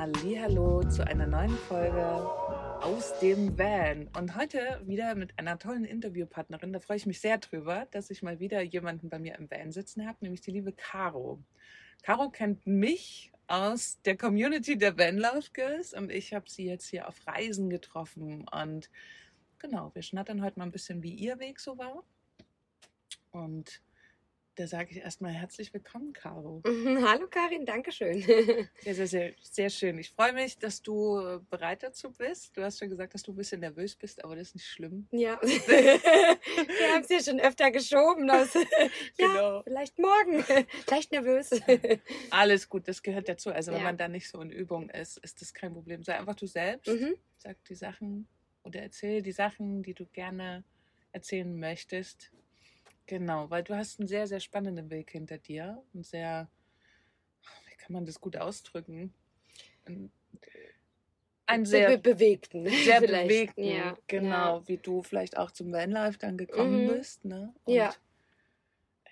Hallo zu einer neuen Folge aus dem Van. Und heute wieder mit einer tollen Interviewpartnerin. Da freue ich mich sehr drüber, dass ich mal wieder jemanden bei mir im Van sitzen habe, nämlich die liebe Caro. Caro kennt mich aus der Community der Van Love Girls und ich habe sie jetzt hier auf Reisen getroffen. Und genau, wir schnattern heute mal ein bisschen, wie ihr Weg so war. Und da sage ich erstmal herzlich willkommen, Caro. Hallo Karin, danke schön. Sehr, sehr, sehr, sehr schön. Ich freue mich, dass du bereit dazu bist. Du hast schon gesagt, dass du ein bisschen nervös bist, aber das ist nicht schlimm. Ja, wir haben es ja schon öfter geschoben. Das, ja, genau. vielleicht morgen. Leicht nervös. Alles gut, das gehört dazu. Also wenn ja. man da nicht so in Übung ist, ist das kein Problem. Sei einfach du selbst. Mhm. Sag die Sachen oder erzähl die Sachen, die du gerne erzählen möchtest. Genau, weil du hast einen sehr, sehr spannenden Weg hinter dir und sehr, wie kann man das gut ausdrücken? Ein sehr Be bewegten, sehr bewegten, ja, genau, ja. wie du vielleicht auch zum Vanlife dann gekommen mhm. bist, ne? Und ja.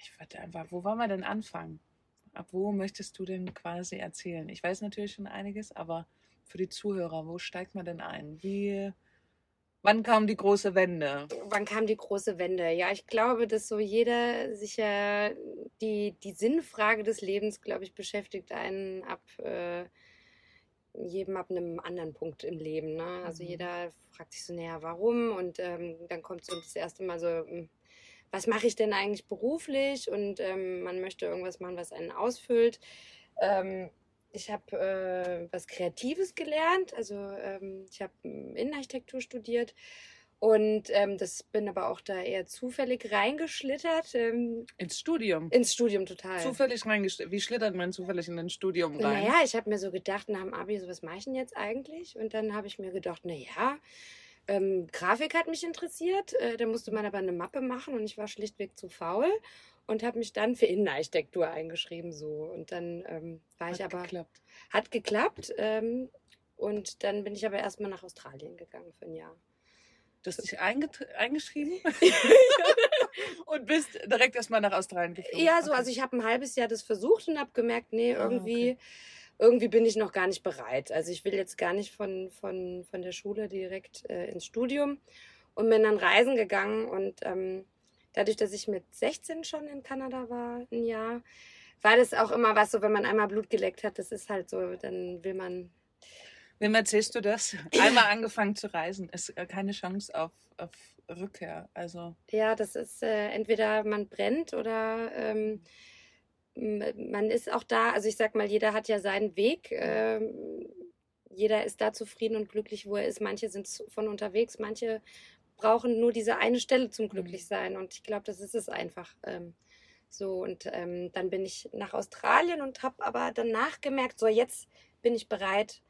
Ich würde einfach, wo wollen wir denn anfangen? Ab wo möchtest du denn quasi erzählen? Ich weiß natürlich schon einiges, aber für die Zuhörer, wo steigt man denn ein? Wie Wann kam die große Wende? Wann kam die große Wende? Ja, ich glaube, dass so jeder sich ja die, die Sinnfrage des Lebens, glaube ich, beschäftigt einen ab äh, jedem ab einem anderen Punkt im Leben. Ne? Also mhm. jeder fragt sich so, naja, warum? Und ähm, dann kommt so das erste Mal so, hm, was mache ich denn eigentlich beruflich? Und ähm, man möchte irgendwas machen, was einen ausfüllt. Ähm, ich habe äh, was Kreatives gelernt. Also ähm, ich habe Innenarchitektur studiert und ähm, das bin aber auch da eher zufällig reingeschlittert. Ähm, ins Studium? Ins Studium total. Zufällig reingeschlittert? Wie schlittert man zufällig in ein Studium rein? Naja, ich habe mir so gedacht nach dem Abi, so was mache ich denn jetzt eigentlich? Und dann habe ich mir gedacht, naja, ähm, Grafik hat mich interessiert. Äh, da musste man aber eine Mappe machen und ich war schlichtweg zu faul und habe mich dann für Innenarchitektur eingeschrieben so und dann ähm, war hat ich aber geklappt. hat geklappt ähm, und dann bin ich aber erstmal nach Australien gegangen für ein Jahr. Du hast dich eingeschrieben und bist direkt erstmal nach Australien geflogen. Ja, so okay. also ich habe ein halbes Jahr das versucht und habe gemerkt, nee, ah, irgendwie okay. irgendwie bin ich noch gar nicht bereit. Also ich will jetzt gar nicht von von von der Schule direkt äh, ins Studium und bin dann reisen gegangen und ähm, dadurch, dass ich mit 16 schon in Kanada war, ein Jahr, war das auch immer was so, wenn man einmal Blut geleckt hat, das ist halt so, dann will man. Wem erzählst du das? Einmal angefangen zu reisen, ist äh, keine Chance auf, auf Rückkehr. Also. Ja, das ist äh, entweder man brennt oder ähm, man ist auch da, also ich sag mal, jeder hat ja seinen Weg. Ähm, jeder ist da zufrieden und glücklich, wo er ist. Manche sind von unterwegs, manche brauchen nur diese eine Stelle zum mhm. Glücklichsein. Und ich glaube, das ist es einfach. Ähm, so, und ähm, dann bin ich nach Australien und habe aber danach gemerkt, so jetzt bin ich bereit,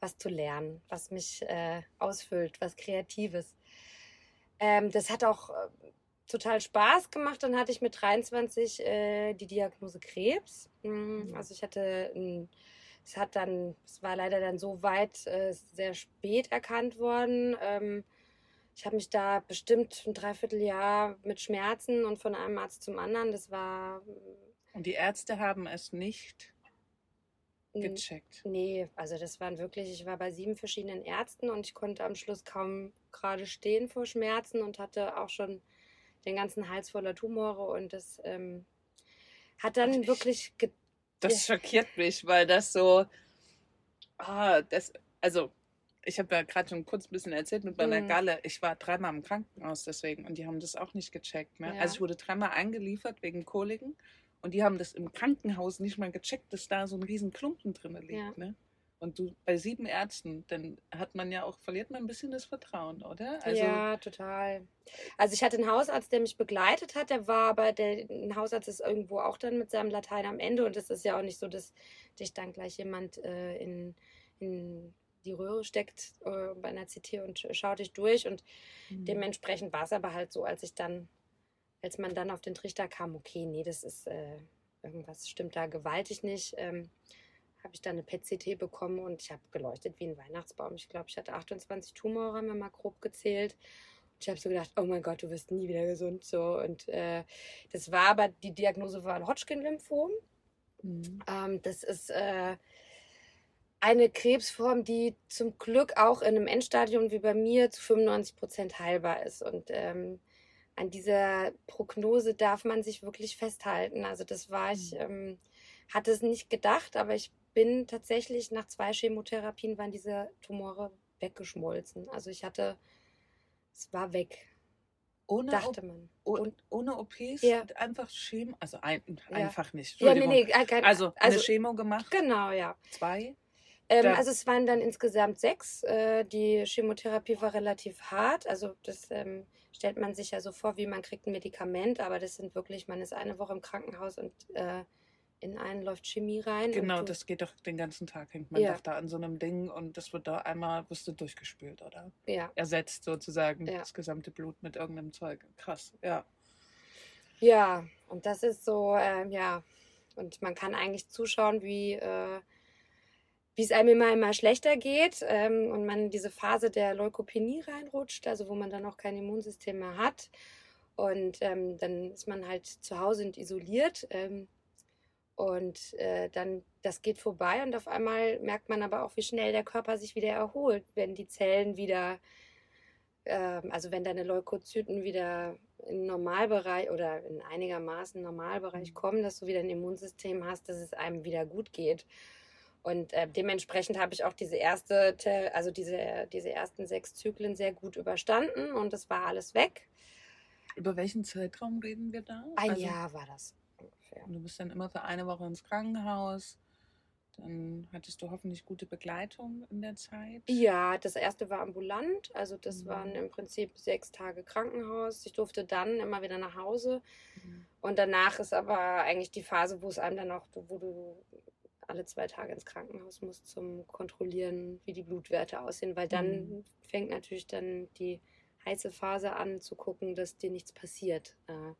was zu lernen, was mich äh, ausfüllt, was Kreatives. Ähm, das hat auch äh, total Spaß gemacht. Dann hatte ich mit 23 äh, die Diagnose Krebs. Mhm. mhm. Also ich hatte ein, es hat dann, es war leider dann so weit äh, sehr spät erkannt worden. Ähm, ich habe mich da bestimmt ein Dreivierteljahr mit Schmerzen und von einem Arzt zum anderen. Das war. Und die Ärzte haben es nicht gecheckt? Nee, also das waren wirklich, ich war bei sieben verschiedenen Ärzten und ich konnte am Schluss kaum gerade stehen vor Schmerzen und hatte auch schon den ganzen Hals voller Tumore und das ähm, hat dann ich, wirklich. das schockiert mich, weil das so. Ah, das, also ich habe ja gerade schon kurz ein bisschen erzählt mit meiner mhm. Galle. Ich war dreimal im Krankenhaus deswegen und die haben das auch nicht gecheckt. Ne? Ja. Also ich wurde dreimal eingeliefert wegen Koliken und die haben das im Krankenhaus nicht mal gecheckt, dass da so ein riesen Klumpen drin liegt. Ja. Ne? Und du bei sieben Ärzten, dann hat man ja auch, verliert man ein bisschen das Vertrauen, oder? Also, ja, total. Also ich hatte einen Hausarzt, der mich begleitet hat, der war aber, der ein Hausarzt ist irgendwo auch dann mit seinem Latein am Ende und es ist ja auch nicht so, dass dich dann gleich jemand äh, in, in die Röhre steckt äh, bei einer CT und schaut dich durch. Und mhm. dementsprechend war es aber halt so, als ich dann, als man dann auf den Trichter kam, okay, nee, das ist äh, irgendwas stimmt da gewaltig nicht. Ähm, habe ich dann eine PET-CT bekommen und ich habe geleuchtet wie ein Weihnachtsbaum. Ich glaube, ich hatte 28 Tumore, haben wir mal grob gezählt. Und ich habe so gedacht, oh mein Gott, du wirst nie wieder gesund. So. Und äh, das war aber, die Diagnose war ein Hodgkin-Lymphom. Mhm. Ähm, das ist äh, eine Krebsform, die zum Glück auch in einem Endstadium wie bei mir zu 95 Prozent heilbar ist. Und ähm, an dieser Prognose darf man sich wirklich festhalten. Also das war ich, mhm. ähm, hatte es nicht gedacht, aber ich bin tatsächlich nach zwei Chemotherapien waren diese Tumore weggeschmolzen. Also ich hatte, es war weg. Ohne dachte man. Und, ohne OPs, ja. einfach Chemo, also ein, ja. einfach nicht. Ja, nee, nee, kein, also, also eine Chemo gemacht. Genau, ja. Zwei? Ähm, also es waren dann insgesamt sechs. Äh, die Chemotherapie war relativ hart. Also das ähm, stellt man sich ja so vor, wie man kriegt ein Medikament, aber das sind wirklich, man ist eine Woche im Krankenhaus und äh, in einen läuft Chemie rein. Genau, das geht doch den ganzen Tag, hängt man ja. doch da an so einem Ding und das wird da einmal, wirst du durchgespült, oder? Ja. Ersetzt sozusagen ja. das gesamte Blut mit irgendeinem Zeug. Krass, ja. Ja, und das ist so, äh, ja, und man kann eigentlich zuschauen, wie, äh, wie es einem immer, immer schlechter geht ähm, und man in diese Phase der Leukopenie reinrutscht, also wo man dann auch kein Immunsystem mehr hat. Und ähm, dann ist man halt zu Hause und isoliert. Ähm, und äh, dann, das geht vorbei und auf einmal merkt man aber auch, wie schnell der Körper sich wieder erholt, wenn die Zellen wieder, äh, also wenn deine Leukozyten wieder im Normalbereich oder in einigermaßen Normalbereich mhm. kommen, dass du wieder ein Immunsystem hast, dass es einem wieder gut geht. Und äh, dementsprechend habe ich auch diese erste, also diese, diese ersten sechs Zyklen sehr gut überstanden und es war alles weg. Über welchen Zeitraum reden wir da? Ein also, Jahr war das ungefähr. Und du bist dann immer für eine Woche ins Krankenhaus. Dann hattest du hoffentlich gute Begleitung in der Zeit. Ja, das erste war ambulant. Also das mhm. waren im Prinzip sechs Tage Krankenhaus. Ich durfte dann immer wieder nach Hause. Mhm. Und danach ist aber eigentlich die Phase, wo es einem dann auch, wo du alle zwei Tage ins Krankenhaus musst zum Kontrollieren, wie die Blutwerte aussehen, weil dann mhm. fängt natürlich dann die heiße Phase an zu gucken, dass dir nichts passiert. Äh,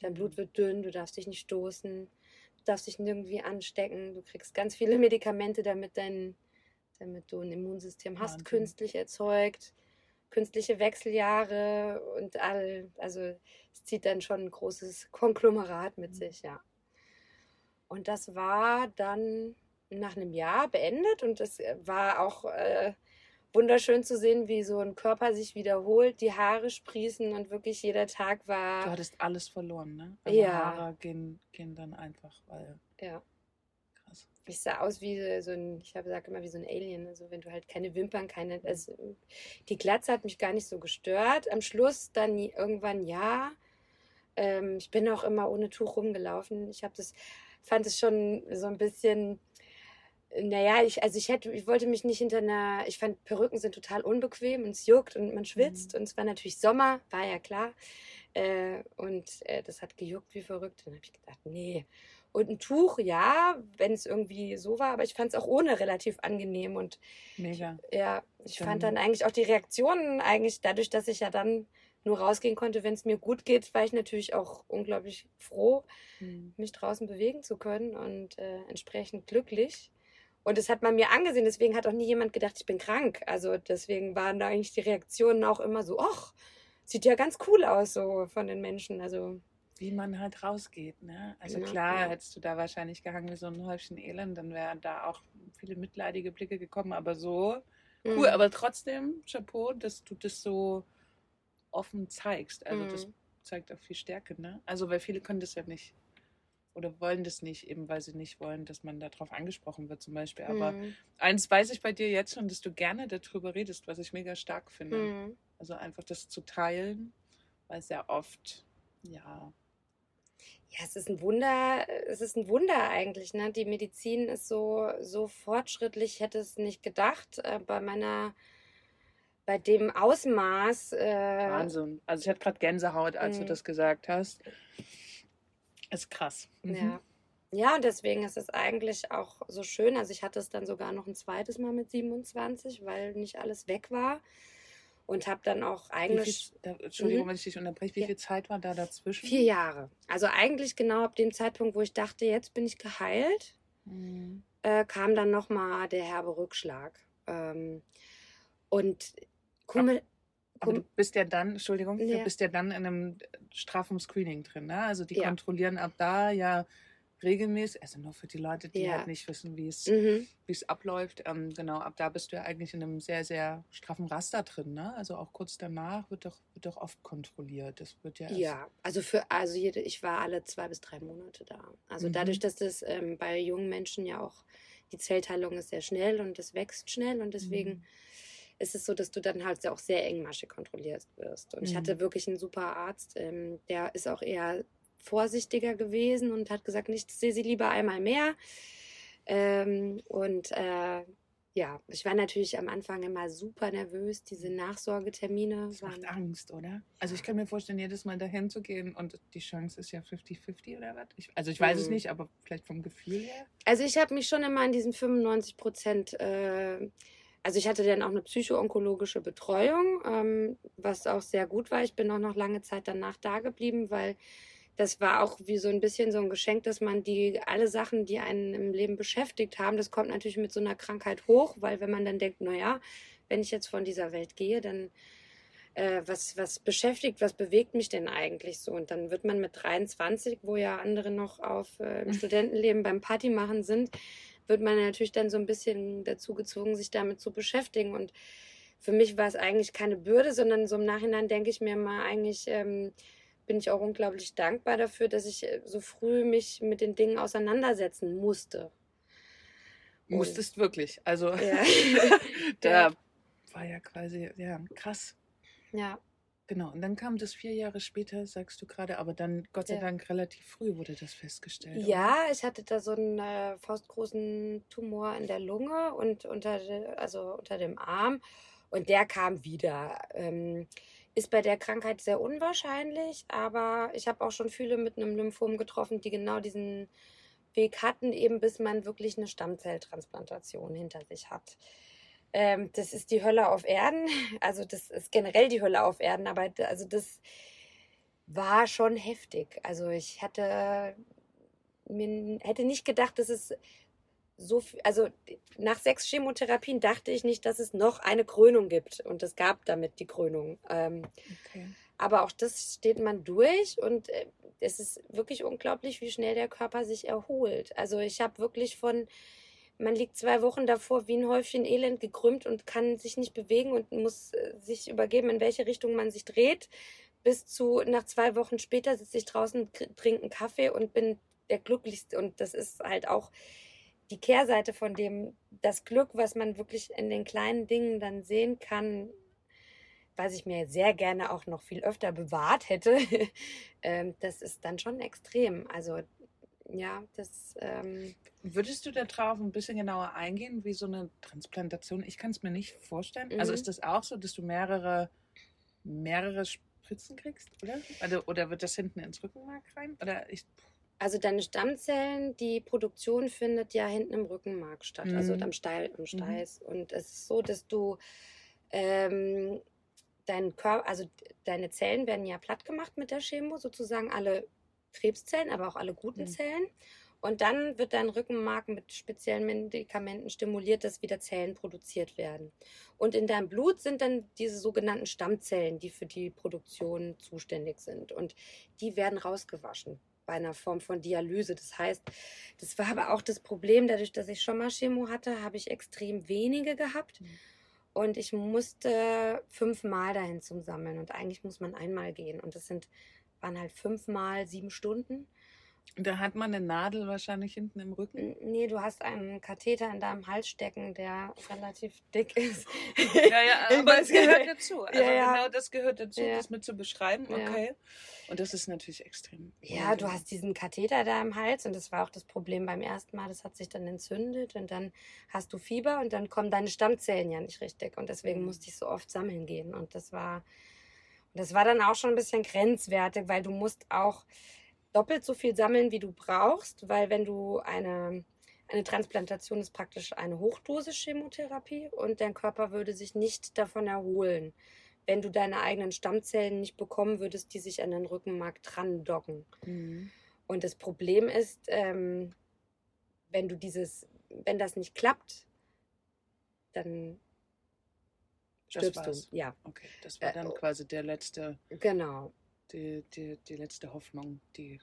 Dein Blut wird dünn, du darfst dich nicht stoßen, du darfst dich nirgendwie anstecken, du kriegst ganz viele Medikamente, damit, dein, damit du ein Immunsystem hast, Wahnsinn. künstlich erzeugt, künstliche Wechseljahre und all, also es zieht dann schon ein großes Konglomerat mit mhm. sich, ja. Und das war dann nach einem Jahr beendet und es war auch äh, wunderschön zu sehen, wie so ein Körper sich wiederholt, die Haare sprießen und wirklich jeder Tag war. Du hattest alles verloren, ne? Also ja. Haare gehen, gehen dann einfach, weil. Ja. Krass. Ich sah aus wie so ein, ich habe gesagt immer wie so ein Alien. Also wenn du halt keine Wimpern, keine. Also die Glatze hat mich gar nicht so gestört. Am Schluss dann irgendwann ja. Ähm, ich bin auch immer ohne Tuch rumgelaufen. Ich habe das, fand es schon so ein bisschen naja, ich, also ich hätte, ich wollte mich nicht hinter einer, ich fand Perücken sind total unbequem und es juckt und man schwitzt mhm. und es war natürlich Sommer, war ja klar. Äh, und äh, das hat gejuckt wie verrückt. Dann habe ich gedacht, nee. Und ein Tuch, ja, wenn es irgendwie so war, aber ich fand es auch ohne relativ angenehm und Mega. Ich, ja, ich dann, fand dann eigentlich auch die Reaktionen eigentlich dadurch, dass ich ja dann nur rausgehen konnte, wenn es mir gut geht, war ich natürlich auch unglaublich froh, mhm. mich draußen bewegen zu können und äh, entsprechend glücklich. Und das hat man mir angesehen, deswegen hat auch nie jemand gedacht, ich bin krank. Also deswegen waren da eigentlich die Reaktionen auch immer so, ach, sieht ja ganz cool aus, so von den Menschen. Also wie man halt rausgeht, ne? Also ja, klar, ja. hättest du da wahrscheinlich gehangen wie so ein Häufchen Elend, dann wären da auch viele mitleidige Blicke gekommen, aber so cool, mhm. aber trotzdem, Chapeau, dass du das so offen zeigst. Also mhm. das zeigt auch viel Stärke, ne? Also weil viele können das ja nicht oder wollen das nicht, eben weil sie nicht wollen, dass man darauf angesprochen wird zum Beispiel. Aber mhm. eins weiß ich bei dir jetzt schon, dass du gerne darüber redest, was ich mega stark finde. Mhm. Also einfach das zu teilen, weil es ja oft, ja. Ja, es ist ein Wunder, es ist ein Wunder eigentlich, ne? Die Medizin ist so, so fortschrittlich, ich hätte es nicht gedacht. Äh, bei meiner bei dem Ausmaß. Äh, Wahnsinn. Also ich hatte gerade Gänsehaut, als du mhm. das gesagt hast. Ist krass. Mhm. Ja. Ja, und deswegen ist es eigentlich auch so schön. Also ich hatte es dann sogar noch ein zweites Mal mit 27, weil nicht alles weg war. Und habe dann auch eigentlich. Viel, Entschuldigung, mhm. wenn ich dich unterbreche. Wie ja. viel Zeit war da dazwischen? Vier Jahre. Also eigentlich genau ab dem Zeitpunkt, wo ich dachte, jetzt bin ich geheilt, mhm. äh, kam dann nochmal der herbe Rückschlag. Ähm, und Kummel. Aber du bist ja dann, Entschuldigung, ja. du bist ja dann in einem straffen Screening drin. Ne? Also die ja. kontrollieren ab da ja regelmäßig, also nur für die Leute, die Ja. halt nicht wissen, wie es, Mhm. wie es abläuft. Ähm, genau, ab da bist du ja eigentlich in einem sehr, sehr straffen Raster drin, ne? Also auch kurz danach wird doch, wird doch oft kontrolliert. Das wird ja Ja, also für, also jede, ich war alle zwei bis drei Monate da. Also Mhm. dadurch, dass das ähm, bei jungen Menschen ja auch, die Zellteilung ist sehr schnell und das wächst schnell und deswegen Mhm. Ist es so, dass du dann halt auch sehr engmaschig kontrolliert wirst. Und ich hatte Mhm. wirklich einen super Arzt, ähm, der ist auch eher vorsichtiger gewesen und hat gesagt, ich sehe sie lieber einmal mehr. Ähm, und äh, ja, ich war natürlich am Anfang immer super nervös. Diese Nachsorgetermine Das macht waren. Angst, oder? Also ich kann mir vorstellen, jedes Mal dahin zu gehen und die Chance ist ja 50-50 oder was? Ich, also ich weiß es Mhm. nicht, aber vielleicht vom Gefühl her. Also ich habe mich schon immer in diesen 95 Prozent, äh, also ich hatte dann auch eine psychoonkologische Betreuung, ähm, was auch sehr gut war. Ich bin auch noch lange Zeit danach da geblieben, weil das war auch wie so ein bisschen so ein Geschenk, dass man die alle Sachen, die einen im Leben beschäftigt haben, das kommt natürlich mit so einer Krankheit hoch, weil wenn man dann denkt, naja, wenn ich jetzt von dieser Welt gehe, dann äh, was, was beschäftigt, was bewegt mich denn eigentlich so? Und dann wird man mit 23, wo ja andere noch auf äh, im Studentenleben beim Party machen sind, wird man natürlich dann so ein bisschen dazu gezwungen, sich damit zu beschäftigen. Und für mich war es eigentlich keine Bürde, sondern so im Nachhinein denke ich mir mal, eigentlich ähm, bin ich auch unglaublich dankbar dafür, dass ich äh, so früh mich mit den Dingen auseinandersetzen musste. Und- Musstest wirklich. Also Ja. da war ja quasi, ja, krass. ja. Genau. Und dann kam das vier Jahre später, sagst du gerade, aber dann Gott sei Ja. Dank relativ früh wurde das festgestellt. oder? Ja, ich hatte da so einen äh, faustgroßen Tumor in der Lunge und unter, also unter dem Arm. Und der kam wieder. Ähm, ist bei der Krankheit sehr unwahrscheinlich, aber ich habe auch schon viele mit einem Lymphom getroffen, die genau diesen Weg hatten, eben bis man wirklich eine Stammzelltransplantation hinter sich hat. Ähm, das ist die Hölle auf Erden. Also das ist generell die Hölle auf Erden, aber also das war schon heftig. Also ich hatte mir hätte nicht gedacht, dass es so viel, also nach sechs Chemotherapien dachte ich nicht, dass es noch eine Krönung gibt. Und es gab damit die Krönung. Ähm, Okay. aber auch das steht man durch und äh, es ist wirklich unglaublich, wie schnell der Körper sich erholt. Also ich habe wirklich von, man liegt zwei Wochen davor wie ein Häufchen Elend gekrümmt und kann sich nicht bewegen und muss äh, sich übergeben, in welche Richtung man sich dreht. Bis zu nach zwei Wochen später sitze ich draußen, trinke einen Kaffee und bin der glücklichste. Und das ist halt auch die Kehrseite von dem, das Glück, was man wirklich in den kleinen Dingen dann sehen kann, was ich mir sehr gerne auch noch viel öfter bewahrt hätte, ähm, das ist dann schon extrem. Also ja, das ähm, Würdest du da drauf ein bisschen genauer eingehen, wie so eine Transplantation? Ich kann es mir nicht vorstellen. Also Mhm. ist das auch so, dass du mehrere, mehrere Spritzen kriegst, oder? Also, oder wird das hinten ins Rückenmark rein? Oder ich, also deine Stammzellen, die Produktion findet ja hinten im Rückenmark statt, also Mhm. am, Steil, am Steiß. Und es ist so, dass du ähm, dein Körper, also deine Zellen werden ja platt gemacht mit der Chemo, sozusagen alle Krebszellen, aber auch alle guten Mhm. Zellen. Und dann wird dein Rückenmark mit speziellen Medikamenten stimuliert, dass wieder Zellen produziert werden. Und in deinem Blut sind dann diese sogenannten Stammzellen, die für die Produktion zuständig sind. Und die werden rausgewaschen bei einer Form von Dialyse. Das heißt, das war aber auch das Problem, dadurch, dass ich schon mal Chemo hatte, habe ich extrem wenige gehabt. Mhm. Und ich musste fünfmal dahin zum Sammeln. Und eigentlich muss man einmal gehen. Und das sind, waren halt fünfmal sieben Stunden. da hat man eine Nadel wahrscheinlich hinten im Rücken. Nee, du hast einen Katheter in deinem Hals stecken, der relativ dick ist. Ja, ja, aber es gehört dazu. Also Ja, ja. genau das gehört dazu, Ja. das mit zu beschreiben. Okay. Und das ist natürlich extrem. Ja, du hast diesen Katheter da im Hals und das war auch das Problem beim ersten Mal. Das hat sich dann entzündet und dann hast du Fieber und dann kommen deine Stammzellen ja nicht richtig und deswegen Mhm. musste ich so oft sammeln gehen und das war das war dann auch schon ein bisschen grenzwertig, weil du musst auch doppelt so viel sammeln, wie du brauchst, weil wenn du eine eine Transplantation ist praktisch eine Hochdosis Chemotherapie und dein Körper würde sich nicht davon erholen, wenn du deine eigenen Stammzellen nicht bekommen würdest, die sich an den Rückenmark dran docken. Mhm. Und das Problem ist, ähm, wenn du dieses, wenn das nicht klappt, dann stirbst war's. du. Ja, Okay, das war Äh, dann oh. quasi der letzte, genau. die, die, die letzte Hoffnung, die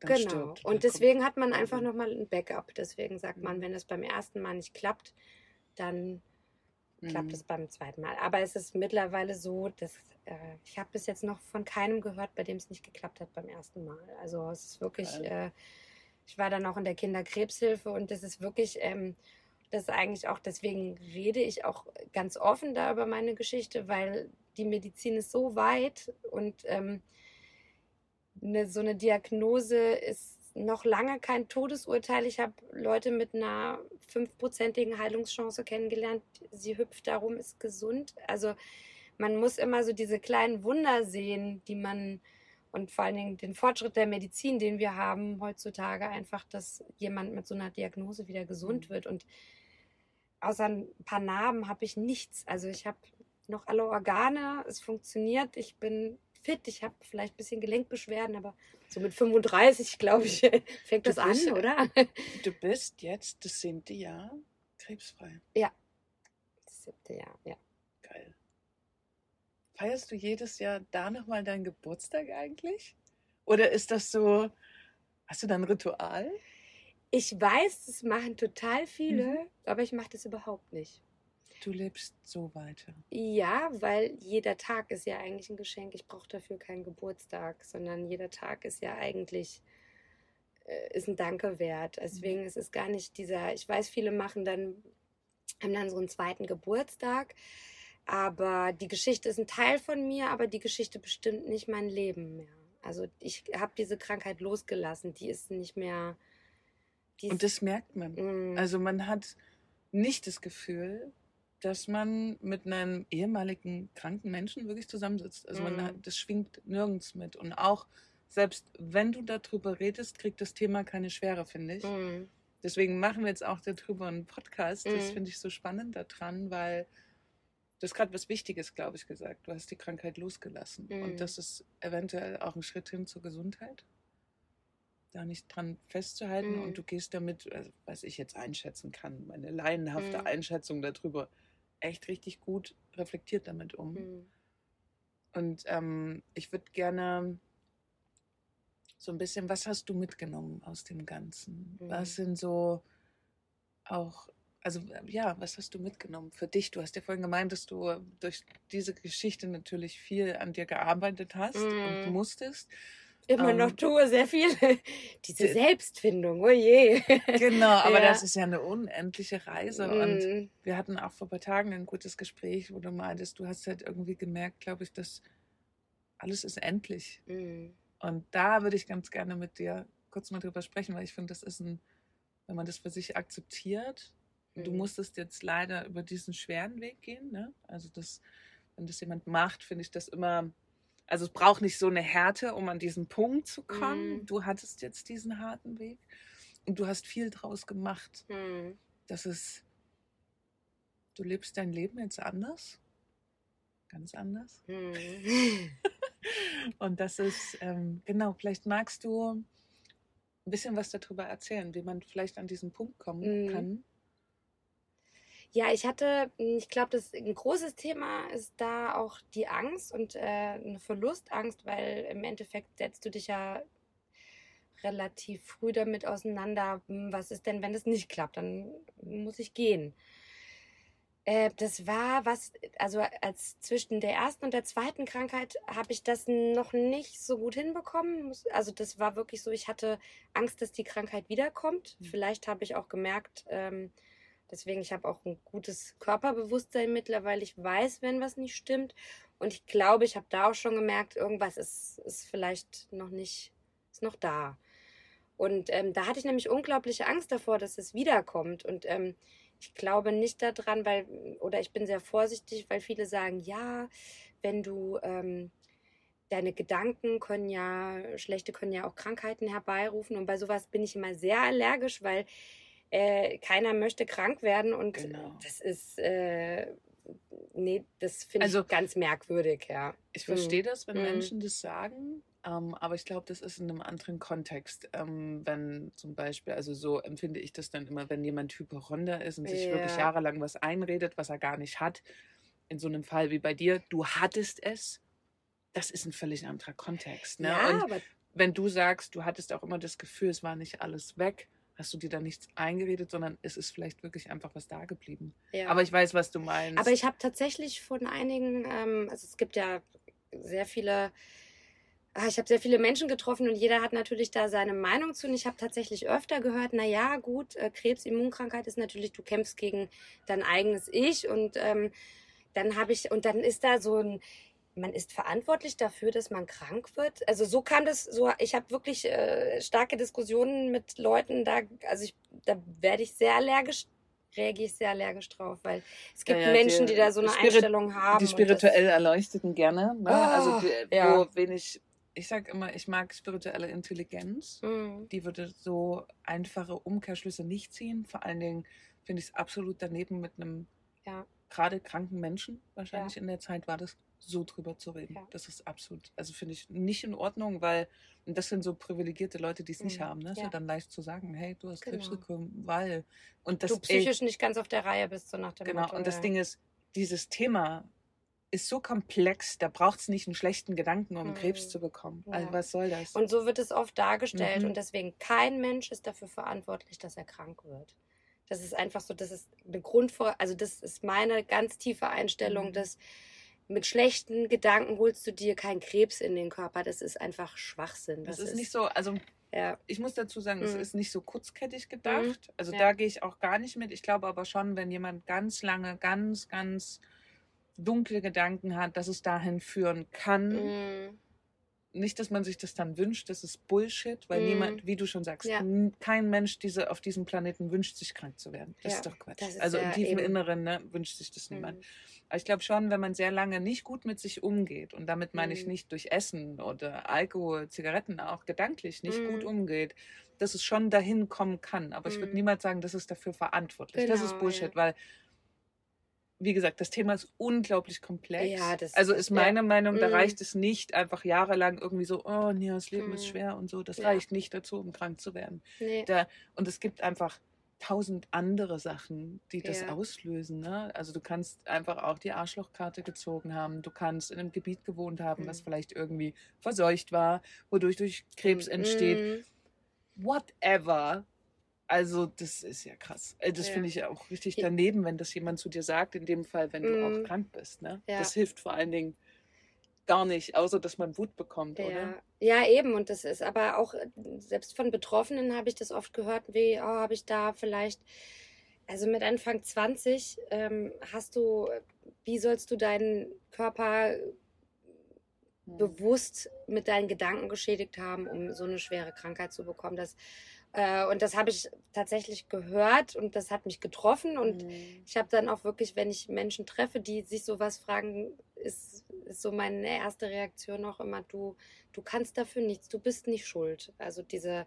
dann genau. stirbt. Und deswegen kommt- hat man einfach nochmal ein Backup. Deswegen sagt man, Mhm. wenn es beim ersten Mal nicht klappt, dann klappt Mhm. es beim zweiten Mal. Aber es ist mittlerweile so, dass äh, ich habe bis jetzt noch von keinem gehört, bei dem es nicht geklappt hat beim ersten Mal. Also es ist wirklich, äh, ich war dann auch in der Kinderkrebshilfe und das ist wirklich, ähm, das ist eigentlich auch, deswegen rede ich auch ganz offen da über meine Geschichte, weil die Medizin ist so weit und ähm, eine, so eine Diagnose ist noch lange kein Todesurteil. Ich habe Leute mit einer fünfprozentigen Heilungschance kennengelernt. Sie hüpft darum, ist gesund. Also man muss immer so diese kleinen Wunder sehen, die man und vor allen Dingen den Fortschritt der Medizin, den wir haben heutzutage, einfach, dass jemand mit so einer Diagnose wieder gesund Mhm. wird. Und außer ein paar Narben habe ich nichts. Also ich habe noch alle Organe, es funktioniert, ich bin fit, ich habe vielleicht ein bisschen Gelenkbeschwerden, aber so mit 35, glaube ich, fängt Du das an, bist- oder? Du bist jetzt das siebte Jahr krebsfrei. Das siebte Jahr, ja. Geil. Feierst du jedes Jahr da nochmal deinen Geburtstag eigentlich? Oder ist das so, hast du da ein Ritual? Ich weiß, das machen total viele, Mhm. aber ich mache das überhaupt nicht. Du lebst so weiter. Ja, weil jeder Tag ist ja eigentlich ein Geschenk. Ich brauche dafür keinen Geburtstag, sondern jeder Tag ist ja eigentlich äh, ist ein Danke wert. Deswegen ist es gar nicht dieser, ich weiß, viele machen dann, haben dann so einen zweiten Geburtstag, aber die Geschichte ist ein Teil von mir, aber die Geschichte bestimmt nicht mein Leben mehr. Also ich habe diese Krankheit losgelassen, die ist nicht mehr. Und das merkt man. Mm, Also man hat nicht das Gefühl, dass man mit einem ehemaligen kranken Menschen wirklich zusammensitzt. Also man Mhm. hat, das schwingt nirgends mit. Und auch selbst wenn du darüber redest, kriegt das Thema keine Schwere, finde ich. mm, Deswegen machen wir jetzt auch darüber einen Podcast. Das Mhm. finde ich so spannend daran, weil du hast gerade was Wichtiges, glaube ich, gesagt. Du hast die Krankheit losgelassen. Und das ist eventuell auch ein Schritt hin zur Gesundheit. Da nicht dran festzuhalten Mhm. und du gehst damit, also, was ich jetzt einschätzen kann, meine laienhafte Mhm. Einschätzung darüber, echt richtig gut reflektiert damit um. mm. Und ähm, ich würde gerne so ein bisschen, was hast du mitgenommen aus dem Ganzen? Mhm. Was sind so auch, also äh, ja, was hast du mitgenommen für dich? Du hast ja vorhin gemeint, dass du durch diese Geschichte natürlich viel an dir gearbeitet hast und Mhm. musstest. Immer Ähm, noch tue, sehr viel. Diese Selbstfindung, oh je. Genau, aber Ja. das ist ja eine unendliche Reise und Mm, wir hatten auch vor ein paar Tagen ein gutes Gespräch, wo du meintest, du hast halt irgendwie gemerkt, glaube ich, dass alles ist endlich. mm, Und da würde ich ganz gerne mit dir kurz mal drüber sprechen, weil ich finde, das ist ein, wenn man das für sich akzeptiert, du mm. musstest jetzt leider über diesen schweren Weg gehen. Ne? Also das, wenn das jemand macht, finde ich das immer, also es braucht nicht so eine Härte, um an diesen Punkt zu kommen. Mhm. Du hattest jetzt diesen harten Weg und du hast viel draus gemacht. mm. Das ist, du lebst dein Leben jetzt anders, ganz anders. Mm. Und das ist, ähm, genau, vielleicht magst du ein bisschen was darüber erzählen, wie man vielleicht an diesen Punkt kommen Mhm. kann. Ja, ich hatte, ich glaube, das ein großes Thema ist da auch die Angst und äh, eine Verlustangst, weil im Endeffekt setzt du dich ja relativ früh damit auseinander, hm, was ist denn, wenn es nicht klappt, dann muss ich gehen. Äh, das war was, also als zwischen der ersten und der zweiten Krankheit habe ich das noch nicht so gut hinbekommen. Also das war wirklich so, ich hatte Angst, dass die Krankheit wiederkommt. Mhm. Vielleicht habe ich auch gemerkt, ähm, deswegen, ich habe auch ein gutes Körperbewusstsein mittlerweile. Ich weiß, wenn was nicht stimmt. Und ich glaube, ich habe da auch schon gemerkt, irgendwas ist, ist vielleicht noch nicht, ist noch da. Und ähm, da hatte ich nämlich unglaubliche Angst davor, dass es wiederkommt. Und ähm, ich glaube nicht daran, weil, oder ich bin sehr vorsichtig, weil viele sagen, ja, wenn du, ähm, deine Gedanken können ja, schlechte können ja auch Krankheiten herbeirufen. Und bei sowas bin ich immer sehr allergisch, weil äh, keiner möchte krank werden. Und Genau. das ist, äh, nee, das finde Also- ich ganz merkwürdig, ja. Ich verstehe Mhm. das, wenn Mhm. Menschen das sagen, ähm, aber ich glaube, das ist in einem anderen Kontext. Ähm, wenn zum Beispiel, also so empfinde ich das dann immer, wenn jemand Hypochonder ist und sich wirklich Ja. jahrelang was einredet, was er gar nicht hat. In so einem Fall wie bei dir, du hattest es, das ist ein völlig anderer Kontext. Ne? Ja, und wenn du sagst, du hattest auch immer das Gefühl, es war nicht alles weg, hast du dir da nichts eingeredet, sondern es ist vielleicht wirklich einfach was da geblieben. Ja. Aber ich weiß, was du meinst. Aber ich habe tatsächlich von einigen, ähm, also es gibt ja sehr viele, ah, ich habe sehr viele Menschen getroffen und jeder hat natürlich da seine Meinung zu. Und ich habe tatsächlich öfter gehört, na ja, gut, äh, Krebs, Immunkrankheit ist natürlich, du kämpfst gegen dein eigenes Ich und ähm, dann habe ich, und dann ist da so ein, man ist verantwortlich dafür, dass man krank wird. Also so kam das, so ich habe wirklich äh, starke Diskussionen mit Leuten da, also ich, da werde ich sehr allergisch, reagiere ich sehr allergisch drauf, weil es gibt Ja, ja, Menschen, die die, da so eine Spirit- Einstellung haben. die spirituell Erleuchteten gerne. Ne? Ah, also die, ja. wo wenig, ich sag immer, ich mag spirituelle Intelligenz. Mm, Die würde so einfache Umkehrschlüsse nicht ziehen. Vor allen Dingen finde ich es absolut daneben mit einem gerade kranken Menschen. Wahrscheinlich in der Zeit war das so drüber zu reden. Ja. Das ist absolut, also finde ich nicht in Ordnung, weil und das sind so privilegierte Leute, die es nicht Mhm. haben. Ne? Ist ja. Ja. dann leicht zu sagen, hey, du hast Krebs Genau. bekommen, weil und das du ey, psychisch nicht ganz auf der Reihe bist, so nach dem Genau, Motto. und das ja. Ding ist, dieses Thema ist so komplex, da braucht es nicht einen schlechten Gedanken, um Mhm. Krebs zu bekommen. Also was soll das? Und so wird es oft dargestellt Mhm. und deswegen kein Mensch ist dafür verantwortlich, dass er krank wird. Das ist einfach so, das ist eine Grundvor, also das ist meine ganz tiefe Einstellung, Mhm. dass mit schlechten Gedanken holst du dir keinen Krebs in den Körper. Das ist einfach Schwachsinn. das ist nicht so, also Ja, ich muss dazu sagen, es Mhm. ist nicht so kurzkettig gedacht. Also Ja. da gehe ich auch gar nicht mit. Ich glaube aber schon, wenn jemand ganz lange, ganz, ganz dunkle Gedanken hat, dass es dahin führen kann. mm, Nicht, dass man sich das dann wünscht, das ist Bullshit, weil Mhm. niemand, wie du schon sagst, Ja. kein Mensch diese, auf diesem Planeten wünscht sich krank zu werden. Das Ja, ist doch Quatsch. ist also im tiefen eben- Inneren ne, wünscht sich das niemand. mm. Aber ich glaube schon, wenn man sehr lange nicht gut mit sich umgeht, und damit meine ich Mhm. nicht durch Essen oder Alkohol, Zigaretten, auch gedanklich nicht Mhm. gut umgeht, dass es schon dahin kommen kann. Aber ich würde Mhm. niemals sagen, das ist dafür verantwortlich. das ist Genau, Bullshit, weil, wie gesagt, das Thema ist unglaublich komplex. Ja, das- also ist meine ja. Meinung, da Mhm. reicht es nicht, einfach jahrelang irgendwie so, oh nee, das Leben ist Mhm. schwer und so. Das Ja. reicht nicht dazu, um krank zu werden. Nee. Da, und es gibt einfach tausend andere Sachen, die das auslösen. Ne? Also du kannst einfach auch die Arschlochkarte gezogen haben. Du kannst in einem Gebiet gewohnt haben, was Mhm. vielleicht irgendwie verseucht war, wodurch durch Krebs entsteht. Mm, Whatever. Also das ist ja krass. Äh, Das Ja. finde ich ja auch richtig Ja. daneben, wenn das jemand zu dir sagt, in dem Fall, wenn du Mhm. auch krank bist. Ne? Ja. Das hilft vor allen Dingen gar nicht, außer dass man Wut bekommt, oder? Ja, ja, eben. Und das ist aber auch, äh, selbst von Betroffenen habe ich das oft gehört, wie, oh, habe ich da vielleicht, also mit Anfang 20 ähm, hast du, wie sollst du deinen Körper Hm. bewusst mit deinen Gedanken geschädigt haben, um so eine schwere Krankheit zu bekommen. Das, und das habe ich tatsächlich gehört und das hat mich getroffen und Mhm. ich habe dann auch wirklich, wenn ich Menschen treffe, die sich sowas fragen, ist, ist so meine erste Reaktion auch immer, du, du kannst dafür nichts, du bist nicht schuld. Also diese,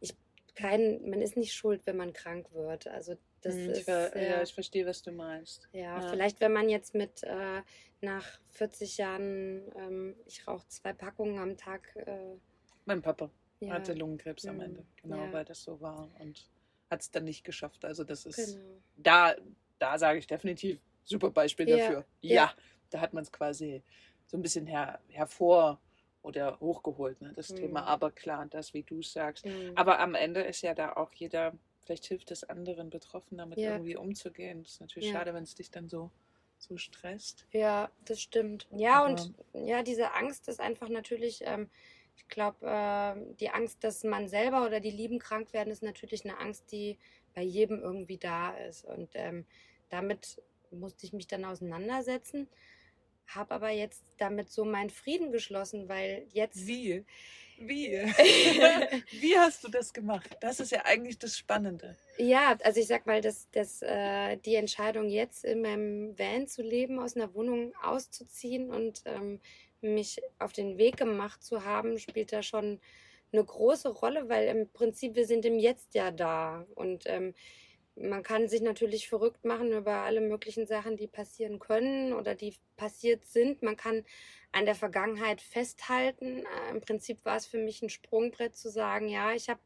ich, kein, man ist nicht schuld, wenn man krank wird. Also das Hm, ich, ist, ver ja, ja, ich verstehe, was du meinst. ja, ja. vielleicht wenn man jetzt mit äh, nach 40 Jahren, ähm, ich rauche zwei Packungen am Tag, äh, Mein Papa ja, hatte Lungenkrebs am Mhm. Ende, genau, Ja. weil das so war und hat es dann nicht geschafft. Also das ist genau. da, da sage ich definitiv super Beispiel Ja, dafür. Ja, da hat man es quasi so ein bisschen her, hervor oder hochgeholt, ne, das Mhm. Thema. Aber klar, das, wie du es sagst. Mhm. Aber am Ende ist ja da auch jeder, vielleicht hilft es anderen Betroffenen, damit irgendwie umzugehen. Das ist natürlich schade, wenn es dich dann so, so stresst. Ja, das stimmt. Ja, Aber- und ja, diese Angst ist einfach natürlich, ähm, ich glaube, äh, die Angst, dass man selber oder die Lieben krank werden, ist natürlich eine Angst, die bei jedem irgendwie da ist. Und ähm, damit musste ich mich dann auseinandersetzen, habe aber jetzt damit so meinen Frieden geschlossen, weil jetzt. Wie? Wie? Wie hast du das gemacht? Das ist ja eigentlich das Spannende. Ja, also ich sag mal, dass, dass äh, die Entscheidung jetzt in meinem Van zu leben, aus einer Wohnung auszuziehen und ähm, mich auf den Weg gemacht zu haben, spielt da schon eine große Rolle, weil im Prinzip wir sind im Jetzt ja da und ähm, man kann sich natürlich verrückt machen über alle möglichen Sachen, die passieren können oder die passiert sind. Man kann an der Vergangenheit festhalten. Äh, Im Prinzip war es für mich ein Sprungbrett zu sagen, ja, ich habe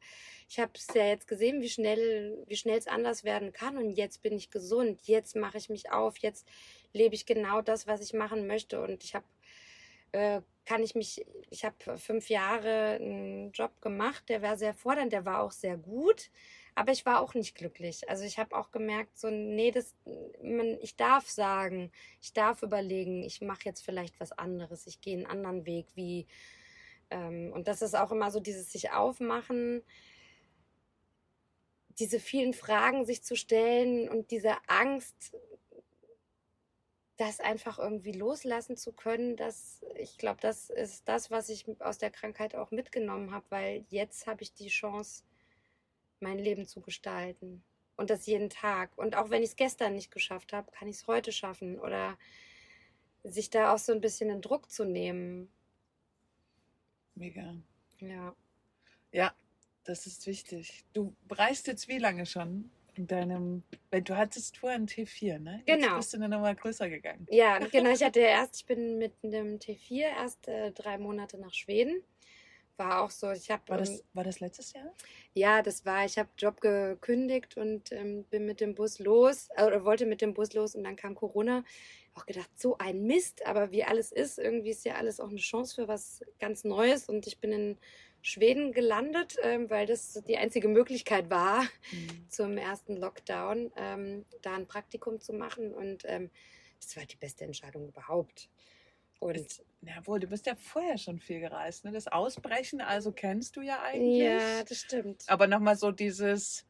ich es ja jetzt gesehen, wie schnell wie schnell es anders werden kann und jetzt bin ich gesund. Jetzt mache ich mich auf, jetzt lebe ich genau das, was ich machen möchte und ich habe äh, kann ich mich, ich habe fünf Jahre einen Job gemacht, der war sehr fordernd, der war auch sehr gut, aber ich war auch nicht glücklich. Also ich habe auch gemerkt, so, nee, das, man, ich darf sagen, ich darf überlegen, ich mache jetzt vielleicht was anderes, ich gehe einen anderen Weg, wie, ähm, und das ist auch immer so dieses sich aufmachen, diese vielen Fragen sich zu stellen und diese Angst, das einfach irgendwie loslassen zu können, das, ich glaube, das ist das, was ich aus der Krankheit auch mitgenommen habe, weil jetzt habe ich die Chance, mein Leben zu gestalten. Und das jeden Tag. Und auch wenn ich es gestern nicht geschafft habe, kann ich es heute schaffen. Oder sich da auch so ein bisschen den Druck zu nehmen. Mega. Ja. Ja, das ist wichtig. Du reist jetzt wie lange schon? In deinem, weil du hattest vorher ein T4, ne? Jetzt Genau. bist du dann nochmal größer gegangen. Ja, genau. Ich hatte erst, ich bin mit einem T4 erst äh, drei Monate nach Schweden. War auch so, ich habe. War das, war das letztes Jahr? Ja, das war, ich habe Job gekündigt und ähm, bin mit dem Bus los, äh, oder wollte mit dem Bus los und dann kam Corona. Auch gedacht, so ein Mist, aber wie alles ist, irgendwie ist ja alles auch eine Chance für was ganz Neues und ich bin in Schweden gelandet, ähm, weil das die einzige Möglichkeit war, Mhm. zum ersten Lockdown ähm, da ein Praktikum zu machen und ähm, das war die beste Entscheidung überhaupt. Und Ist- Jawohl, du bist ja vorher schon viel gereist, ne? Das Ausbrechen, also kennst du ja eigentlich. ja, das stimmt. Aber nochmal so dieses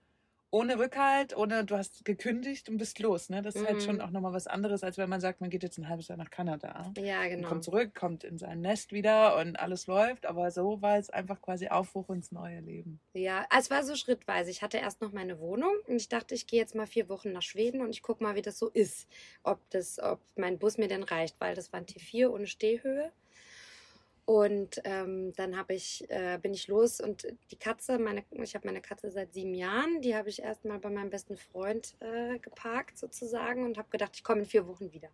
ohne Rückhalt, ohne, du hast gekündigt und bist los, ne? Das ist halt Mhm. schon auch nochmal was anderes, als wenn man sagt, man geht jetzt ein halbes Jahr nach Kanada. Ja, Und genau. kommt zurück, kommt in sein Nest wieder und alles läuft. Aber so war es einfach quasi Aufbruch ins neue Leben. Ja, es war so schrittweise. Ich hatte erst noch meine Wohnung und ich dachte, ich gehe jetzt mal vier Wochen nach Schweden und ich gucke mal, wie das so ist. Ob, das, ob mein Bus mir denn reicht, weil das war ein T4 ohne Stehhöhe. Und ähm, dann hab ich, äh, bin ich los und die Katze, meine, ich habe meine Katze seit sieben Jahren, die habe ich erstmal bei meinem besten Freund äh, geparkt sozusagen und habe gedacht, ich komme in vier Wochen wieder.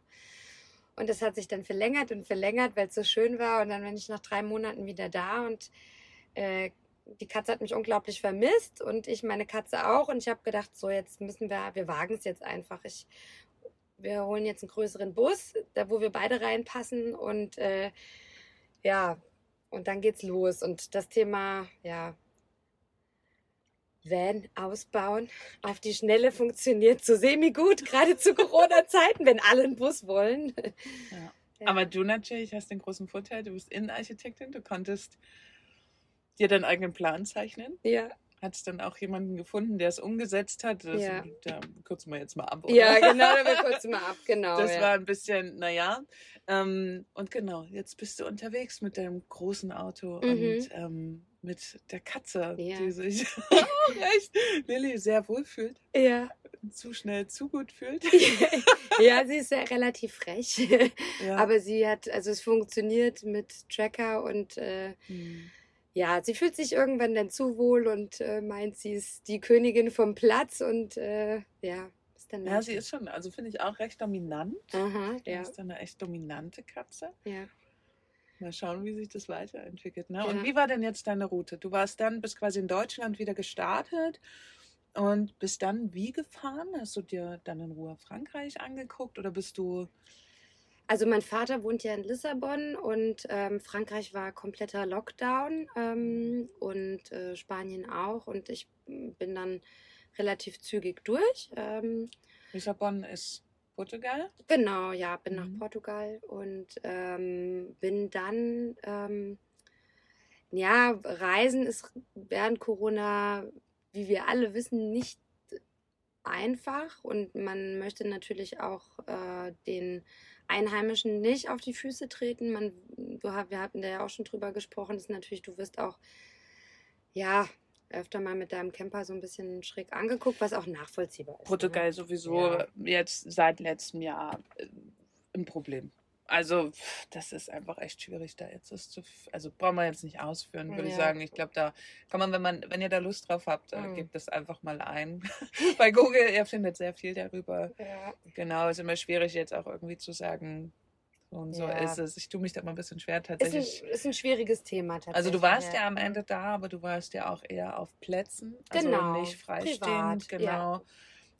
Und das hat sich dann verlängert und verlängert, weil es so schön war. Und dann bin ich nach drei Monaten wieder da und äh, die Katze hat mich unglaublich vermisst und ich meine Katze auch. Und ich habe gedacht, so jetzt müssen wir, wir wagen es jetzt einfach. Ich, wir holen jetzt einen größeren Bus, da wo wir beide reinpassen und äh, ja, und dann geht's los. Und das Thema, ja, Van ausbauen auf die Schnelle funktioniert so semi-gut, gerade zu Corona-Zeiten, wenn alle einen Bus wollen. Ja. Ja. Aber du natürlich hast den großen Vorteil, du bist Innenarchitektin, du konntest dir deinen eigenen Plan zeichnen. Ja, Hattest dann auch jemanden gefunden, der es umgesetzt hat. Das, Ja. Da kürzen wir jetzt mal ab. Oder? ja genau, da wir kurz mal ab, genau. Das ja. war ein bisschen, naja. Ähm, und genau, jetzt bist du unterwegs mit deinem großen Auto Mhm. und ähm, mit der Katze, Ja. die sich auch echt, Lilly, sehr wohl fühlt, ja. zu schnell, zu gut fühlt. ja, sie ist ja relativ frech. Ja. Aber sie hat, also es funktioniert mit Tracker und äh, Hm. Ja, sie fühlt sich irgendwann dann zu wohl und äh, meint, sie ist die Königin vom Platz und äh, ja, ist dann. ja, sie ist schon, also finde ich auch recht dominant. Aha, Du ja, ist eine echt dominante Katze. ja. Mal schauen, wie sich das weiterentwickelt. Ne? Ja. Und wie war denn jetzt deine Route? Du warst dann, bist quasi in Deutschland wieder gestartet und bist dann wie gefahren? Hast du dir dann in Ruhe Frankreich angeguckt oder bist du. Also mein Vater wohnt ja in Lissabon und ähm, Frankreich war kompletter Lockdown ähm, und äh, Spanien auch und ich bin dann relativ zügig durch. Ähm, Lissabon ist Portugal? Genau, ja, bin nach Mhm. Portugal und ähm, bin dann, ähm, ja, Reisen ist während Corona, wie wir alle wissen, nicht einfach und man möchte natürlich auch äh, den Einheimischen nicht auf die Füße treten. Man, wir hatten da ja auch schon drüber gesprochen, ist natürlich, du wirst auch, ja, öfter mal mit deinem Camper so ein bisschen schräg angeguckt, was auch nachvollziehbar ist. ne? Portugal sowieso Ja. jetzt seit letztem Jahr äh, ein Problem. Also, das ist einfach echt schwierig, da jetzt das zu. Also, brauchen wir jetzt nicht ausführen, würde ich Ja. sagen. Ich glaube, da kann man, wenn man, wenn ihr da Lust drauf habt, äh, Mhm. gebt das einfach mal ein. Bei Google, ihr findet sehr viel darüber. Ja. Genau, ist immer schwierig jetzt auch irgendwie zu sagen, so und so Ja. ist es. Ich tue mich da mal ein bisschen schwer Ist ein, tatsächlich. ist ein schwieriges Thema tatsächlich. Also du warst ja. am Ende da, aber du warst ja auch eher auf Plätzen, also Genau, nicht freistehend, privat, genau. ja.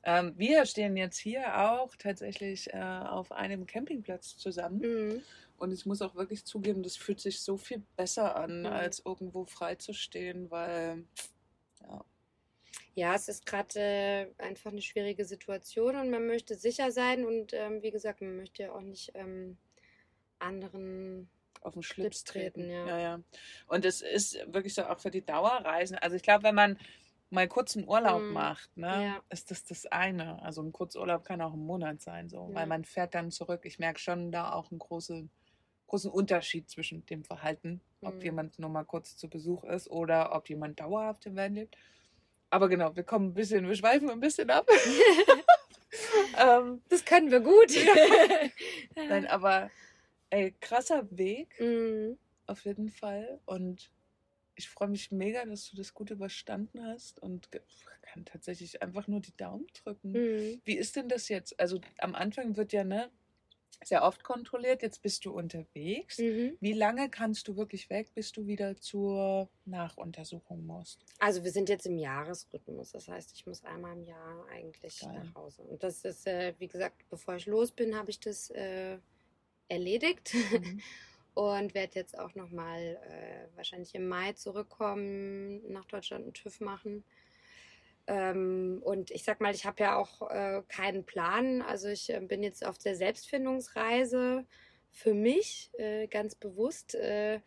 Ähm, wir stehen jetzt hier auch tatsächlich äh, auf einem Campingplatz zusammen. Mhm. Und ich muss auch wirklich zugeben, das fühlt sich so viel besser an, Mhm. als irgendwo frei zu stehen, weil ja, Ja, es ist gerade äh, einfach eine schwierige Situation und man möchte sicher sein und ähm, wie gesagt, man möchte ja auch nicht ähm, anderen. auf den Schlips Schlips treten, treten. ja. ja, ja. Und es ist wirklich so auch für die Dauerreisen. Also ich glaube, wenn man mal kurz einen Urlaub Mhm. macht, ne, Ja. ist das das eine. Also ein Kurzurlaub kann auch ein Monat sein, so, Ja. weil man fährt dann zurück. Ich merke schon da auch einen großen, großen Unterschied zwischen dem Verhalten, ob Mhm. jemand nur mal kurz zu Besuch ist oder ob jemand dauerhaft im Van lebt. Aber genau, wir kommen ein bisschen, wir schweifen ein bisschen ab. ähm, Das können wir gut. nein, aber ey, krasser Weg. Mhm. Auf jeden Fall. Und ich freue mich mega, dass du das gut überstanden hast und kann tatsächlich einfach nur die Daumen drücken. Mhm. Wie ist denn das jetzt? Also am Anfang wird ja ne, sehr oft kontrolliert, jetzt bist du unterwegs. Mhm. Wie lange kannst du wirklich weg, bis du wieder zur Nachuntersuchung musst? Also wir sind jetzt im Jahresrhythmus. Das heißt, ich muss einmal im Jahr eigentlich Geil. nach Hause. Und das ist, äh, wie gesagt, bevor ich los bin, habe ich das äh, erledigt. Mhm. Und werde jetzt auch nochmal äh, wahrscheinlich im Mai zurückkommen, nach Deutschland einen TÜV machen. Ähm, und ich sag mal, ich habe ja auch äh, keinen Plan. Also ich äh, bin jetzt auf der Selbstfindungsreise für mich äh, ganz bewusst äh,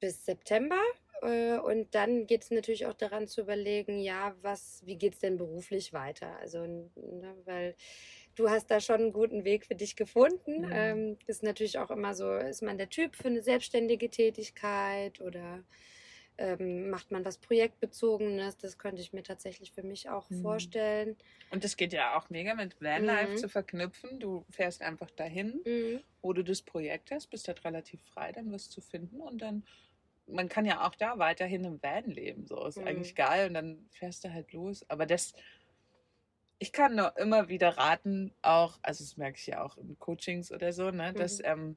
bis September. Äh, und dann geht es natürlich auch daran zu überlegen, ja, was, wie geht es denn beruflich weiter? Also, ne, weil du hast da schon einen guten Weg für dich gefunden. Mhm. Ähm, ist natürlich auch immer so, ist man der Typ für eine selbstständige Tätigkeit oder ähm, macht man was Projektbezogenes? Das könnte ich mir tatsächlich für mich auch Mhm. vorstellen. Und das geht ja auch mega mit Vanlife Mhm. zu verknüpfen. Du fährst einfach dahin, Mhm. wo du das Projekt hast, bist halt relativ frei, dann wirst du finden und dann, man kann ja auch da weiterhin im Van leben, so ist Mhm. eigentlich geil und dann fährst du halt los. Aber das, ich kann nur immer wieder raten, auch, also das merke ich ja auch in Coachings oder so, ne, dass Mhm. ähm,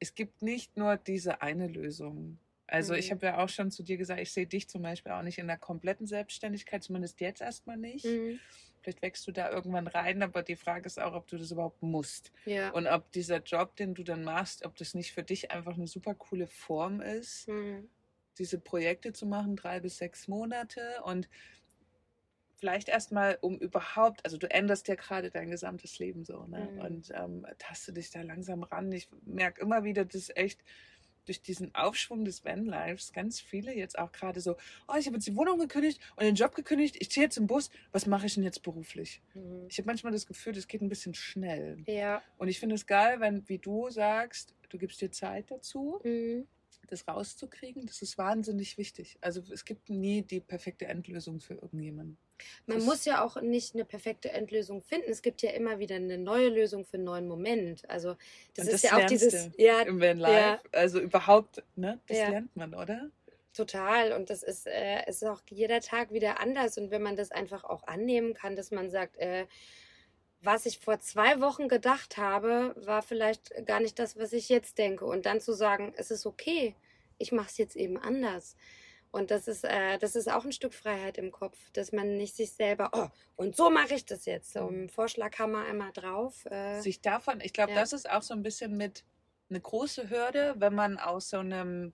es gibt nicht nur diese eine Lösung. Also ich Mhm. habe ja auch schon zu dir gesagt, ich sehe dich zum Beispiel auch nicht in der kompletten Selbstständigkeit, zumindest jetzt erstmal nicht. Mhm. Vielleicht wächst du da irgendwann rein, aber die Frage ist auch, ob du das überhaupt musst. Ja. Und ob dieser Job, den du dann machst, ob das nicht für dich einfach eine super coole Form ist, Mhm. diese Projekte zu machen, drei bis sechs Monate und vielleicht erstmal, um überhaupt, also du änderst ja gerade dein gesamtes Leben so, ne? Mhm. Und ähm, taste dich da langsam ran. Ich merke immer wieder, dass echt durch diesen Aufschwung des Vanlives ganz viele jetzt auch gerade so, oh, ich habe jetzt die Wohnung gekündigt und den Job gekündigt, ich ziehe jetzt im Bus, was mache ich denn jetzt beruflich? Mhm. Ich habe manchmal das Gefühl, das geht ein bisschen schnell. Ja. Und ich finde es geil, wenn, wie du sagst, du gibst dir Zeit dazu, Mhm. das rauszukriegen. Das ist wahnsinnig wichtig. Also es gibt nie die perfekte Endlösung für irgendjemanden. Man Das- muss ja auch nicht eine perfekte Endlösung finden. Es gibt ja immer wieder eine neue Lösung für einen neuen Moment. Also das Und ist das ja auch dieses, ja, Im Vanlife. ja. Also überhaupt, ne? Das Ja. lernt man, oder? total. Und das ist, äh, ist auch jeder Tag wieder anders. Und wenn man das einfach auch annehmen kann, dass man sagt, äh, was ich vor zwei Wochen gedacht habe, war vielleicht gar nicht das, was ich jetzt denke. Und dann zu sagen, es ist okay, ich mache es jetzt eben anders. Und das ist, äh, das ist auch ein Stück Freiheit im Kopf, dass man nicht sich selber, oh, und so mache ich das jetzt. So im Vorschlaghammer einmal drauf. Äh, Sich davon, ich glaube, Ja. das ist auch so ein bisschen mit eine große Hürde, wenn man aus so einem,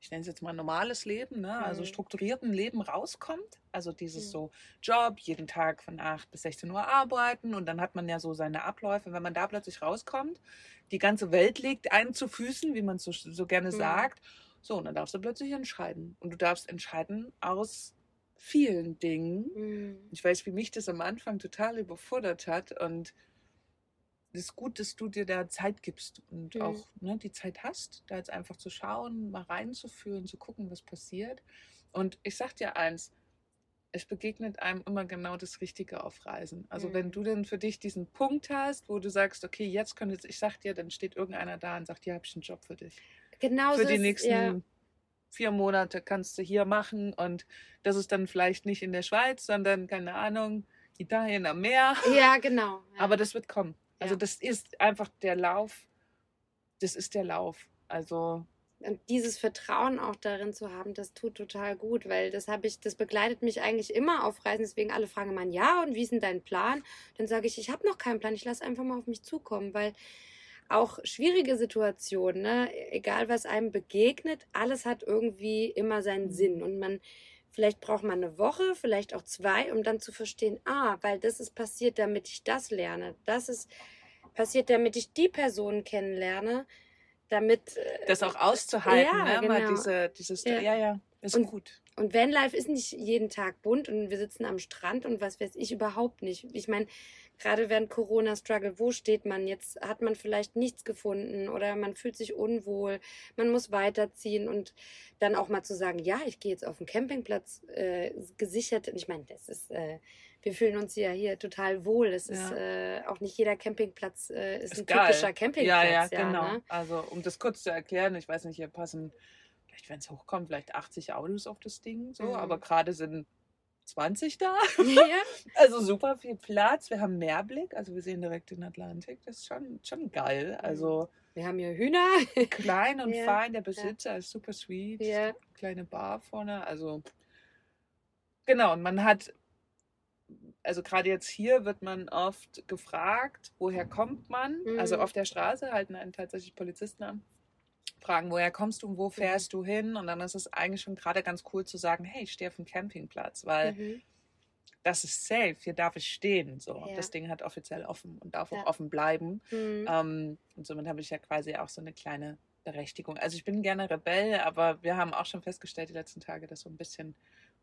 ich nenne es jetzt mal normales Leben, ne? also Mhm. strukturierten Leben rauskommt. Also dieses Mhm. so Job, jeden Tag von 8 bis 16 Uhr arbeiten und dann hat man ja so seine Abläufe. Wenn man da plötzlich rauskommt, die ganze Welt liegt einem zu Füßen, wie man so, so gerne Mhm. sagt. So, und dann darfst du plötzlich entscheiden. Und du darfst entscheiden aus vielen Dingen. mm, Ich weiß, wie mich das am Anfang total überfordert hat und es ist gut, dass du dir da Zeit gibst und Mhm. auch ne, die Zeit hast, da jetzt einfach zu schauen, mal reinzufühlen, zu gucken, was passiert. Und ich sag dir eins, es begegnet einem immer genau das Richtige auf Reisen. Also Mhm. wenn du dann für dich diesen Punkt hast, wo du sagst, okay, jetzt könnte ich sag dir, dann steht irgendeiner da und sagt, hier habe ich einen Job für dich genau für die ist- nächsten ja, vier Monate kannst du hier machen und das ist dann vielleicht nicht in der Schweiz, sondern keine Ahnung, Italien am Meer. ja, genau. Ja. Aber das wird kommen. Also das ist einfach der Lauf. Das ist der Lauf. Also und dieses Vertrauen auch darin zu haben, das tut total gut, weil das habe ich, das begleitet mich eigentlich immer auf Reisen. Deswegen alle fragen immer, ja, und wie ist denn dein Plan? Dann sage ich, ich habe noch keinen Plan, ich lasse einfach mal auf mich zukommen, weil auch schwierige Situationen, ne? egal was einem begegnet, alles hat irgendwie immer seinen mhm. Sinn und man Vielleicht braucht man eine Woche, vielleicht auch zwei, um dann zu verstehen, ah, weil das ist passiert, damit ich das lerne. Das ist passiert, damit ich die Person kennenlerne, damit. Äh, das auch auszuhalten, ja, ne? Genau. Diese, dieses, ja, ja, ja ist und, gut. Und Vanlife ist nicht jeden Tag bunt und wir sitzen am Strand und was weiß ich überhaupt nicht. Ich meine, gerade während Corona-Struggle, wo steht man? Jetzt hat man vielleicht nichts gefunden oder man fühlt sich unwohl, man muss weiterziehen und dann auch mal zu sagen, ja, ich gehe jetzt auf den Campingplatz äh, gesichert. Ich meine, das ist, äh, wir fühlen uns ja hier total wohl. Es ja. ist äh, auch nicht jeder Campingplatz äh, ist, ist, ein geil. typischer Campingplatz. Ja, ja, ja genau. Ne? Also um das kurz zu erklären, ich weiß nicht, hier passen vielleicht, wenn es hochkommt, vielleicht 80 Autos auf das Ding, so, mhm. aber gerade sind 20 da. Ja. also super viel Platz. Wir haben Meerblick, also wir sehen direkt den Atlantik. Das ist schon, schon geil. Mhm. Also wir haben hier Hühner. klein und ja. fein. Der Besitzer ja. ist super sweet. Ja. Kleine Bar vorne. Also genau. Und man hat, also gerade jetzt hier wird man oft gefragt, woher kommt man? Also mhm. Also auf der Straße halten einen tatsächlich Polizisten an fragen, woher kommst du und wo mhm. fährst du hin? Und dann ist es eigentlich schon gerade ganz cool zu sagen, hey, ich stehe auf dem Campingplatz, weil mhm. das ist safe, hier darf ich stehen. So. Ja. Das Ding hat offiziell offen und darf ja. auch offen bleiben. Mhm. Ähm, und somit habe ich ja quasi auch so eine kleine Berechtigung. Also ich bin gerne Rebell, aber wir haben auch schon festgestellt die letzten Tage, dass so ein bisschen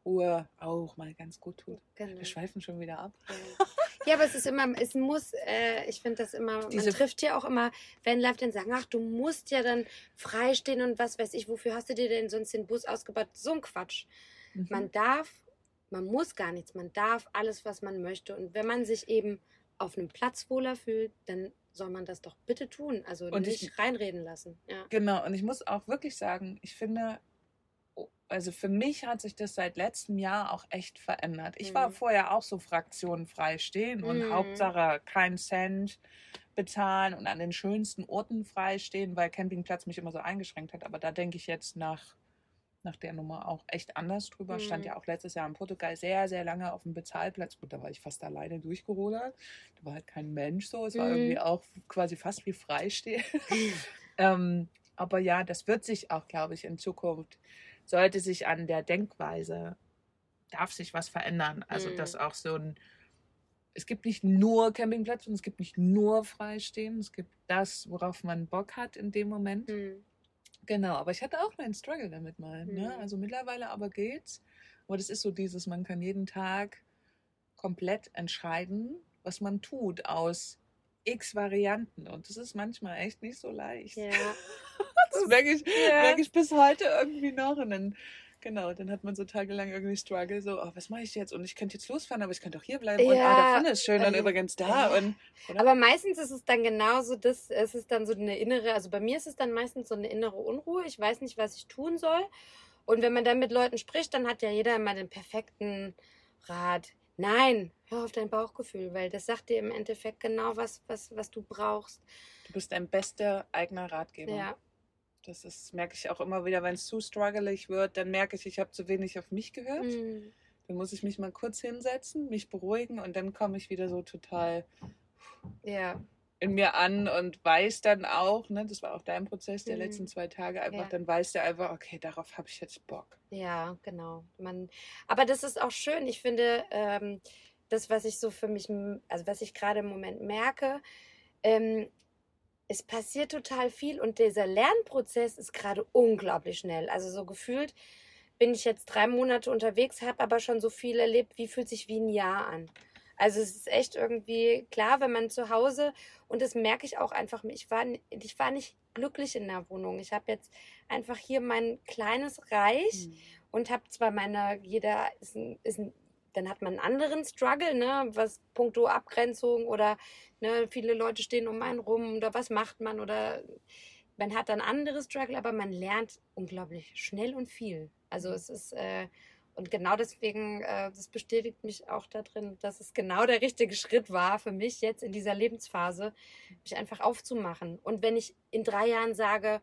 Ruhe auch mal ganz gut tut. Genau. Wir schweifen schon wieder ab. Ja, aber es ist immer, es muss, äh, ich finde das immer, Diese man trifft ja auch immer, wenn Live dann sagen, ach, du musst ja dann freistehen und was weiß ich, wofür hast du dir denn sonst den Bus ausgebaut? So ein Quatsch. Mhm. Man darf, man muss gar nichts, man darf alles, was man möchte. Und wenn man sich eben auf einem Platz wohler fühlt, dann soll man das doch bitte tun. Also und nicht ich, reinreden lassen. Ja. Genau, und ich muss auch wirklich sagen, ich finde, also für mich hat sich das seit letztem Jahr auch echt verändert. Ich mhm. war vorher auch so fraktionenfrei stehen und mhm. Hauptsache kein Cent bezahlen und an den schönsten Orten frei stehen, weil Campingplatz mich immer so eingeschränkt hat. Aber da denke ich jetzt nach, nach der Nummer auch echt anders drüber. Mhm. Stand ja auch letztes Jahr in Portugal sehr, sehr lange auf dem Bezahlplatz. Gut, da war ich fast alleine durchgerudert. Da war halt kein Mensch so. Es war irgendwie mhm. auch quasi fast wie Freistehen. ähm, aber ja, das wird sich auch, glaube ich, in Zukunft sollte sich an der Denkweise, darf sich was verändern. Also, mhm. dass auch so ein, es gibt nicht nur Campingplätze und es gibt nicht nur Freistehen, es gibt das, worauf man Bock hat in dem Moment. Mhm. Genau, aber ich hatte auch meinen Struggle damit mal. Ne? Mhm. Ne? Also mittlerweile aber geht's. Aber das ist so dieses, man kann jeden Tag komplett entscheiden, was man tut aus x Varianten. Und das ist manchmal echt nicht so leicht. Ja. das merke ich, ja. merke ich bis heute irgendwie noch. Und dann, genau, dann hat man so tagelang irgendwie Struggle, so, oh, was mache ich jetzt? Und ich könnte jetzt losfahren, aber ich könnte auch hier bleiben. Ja. Und ah, da vorne ist schön, dann übrigens da. Und, aber meistens ist es dann genauso, das, es ist dann so eine innere, also bei mir ist es dann meistens so eine innere Unruhe. Ich weiß nicht, was ich tun soll. Und wenn man dann mit Leuten spricht, dann hat ja jeder immer den perfekten Rat. Nein, hör auf dein Bauchgefühl, weil das sagt dir im Endeffekt genau, was, was, was du brauchst. Du bist dein bester eigener Ratgeber. Ja. Das ist, merke ich auch immer wieder, wenn es zu struggelig wird, dann merke ich, ich habe zu wenig auf mich gehört. Mhm. Dann muss ich mich mal kurz hinsetzen, mich beruhigen und dann komme ich wieder so total ja. in mir an und weiß dann auch, ne, das war auch dein Prozess der mhm. letzten zwei Tage, einfach, ja. dann weiß der einfach, okay, darauf habe ich jetzt Bock. Ja, genau. Man, aber das ist auch schön. Ich finde, ähm, das, was ich so für mich, also was ich gerade im Moment merke, ähm, es passiert total viel und dieser Lernprozess ist gerade unglaublich schnell. Also so gefühlt bin ich jetzt drei Monate unterwegs, habe aber schon so viel erlebt, wie fühlt sich wie ein Jahr an. Also es ist echt irgendwie klar, wenn man zu Hause und das merke ich auch einfach, ich war, ich war nicht glücklich in der Wohnung. Ich habe jetzt einfach hier mein kleines Reich mhm. und habe zwar meine, jeder ist ein, ist ein dann hat man einen anderen Struggle, ne, was puncto Abgrenzung oder ne, viele Leute stehen um einen rum oder was macht man oder man hat dann andere Struggle, aber man lernt unglaublich schnell und viel. Also es ist äh, und genau deswegen, äh, das bestätigt mich auch darin, dass es genau der richtige Schritt war für mich jetzt in dieser Lebensphase, mich einfach aufzumachen. Und wenn ich in drei Jahren sage,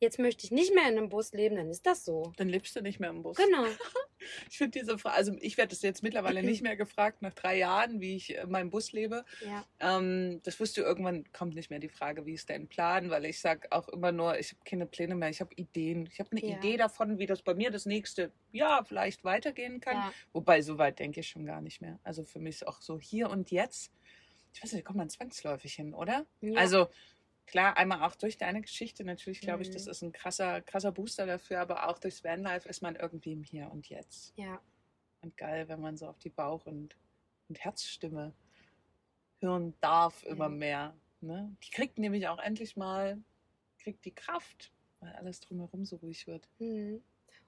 jetzt möchte ich nicht mehr in einem Bus leben, dann ist das so. Dann lebst du nicht mehr im Bus. Genau. Ich finde diese Frage, also ich werde das jetzt mittlerweile nicht mehr gefragt, nach drei Jahren, wie ich in meinem Bus lebe. Ja. Ähm, das wirst du irgendwann, kommt nicht mehr die Frage, wie ist dein Plan, weil ich sage auch immer nur, ich habe keine Pläne mehr, ich habe Ideen. Ich habe eine Ja. Idee davon, wie das bei mir das nächste Jahr vielleicht weitergehen kann. Ja. Wobei, so weit denke ich schon gar nicht mehr. Also für mich ist auch so hier und jetzt, ich weiß nicht, da kommt man zwangsläufig hin, oder? Ja. Also klar, einmal auch durch deine Geschichte, natürlich glaube ich, Mhm. das ist ein krasser, krasser Booster dafür, aber auch durchs Vanlife ist man irgendwie im Hier und Jetzt. ja. Und geil, wenn man so auf die Bauch- und, und Herzstimme hören darf immer Ja. mehr. Ne? Die kriegt nämlich auch endlich mal, kriegt die Kraft, weil alles drumherum so ruhig wird. Mhm.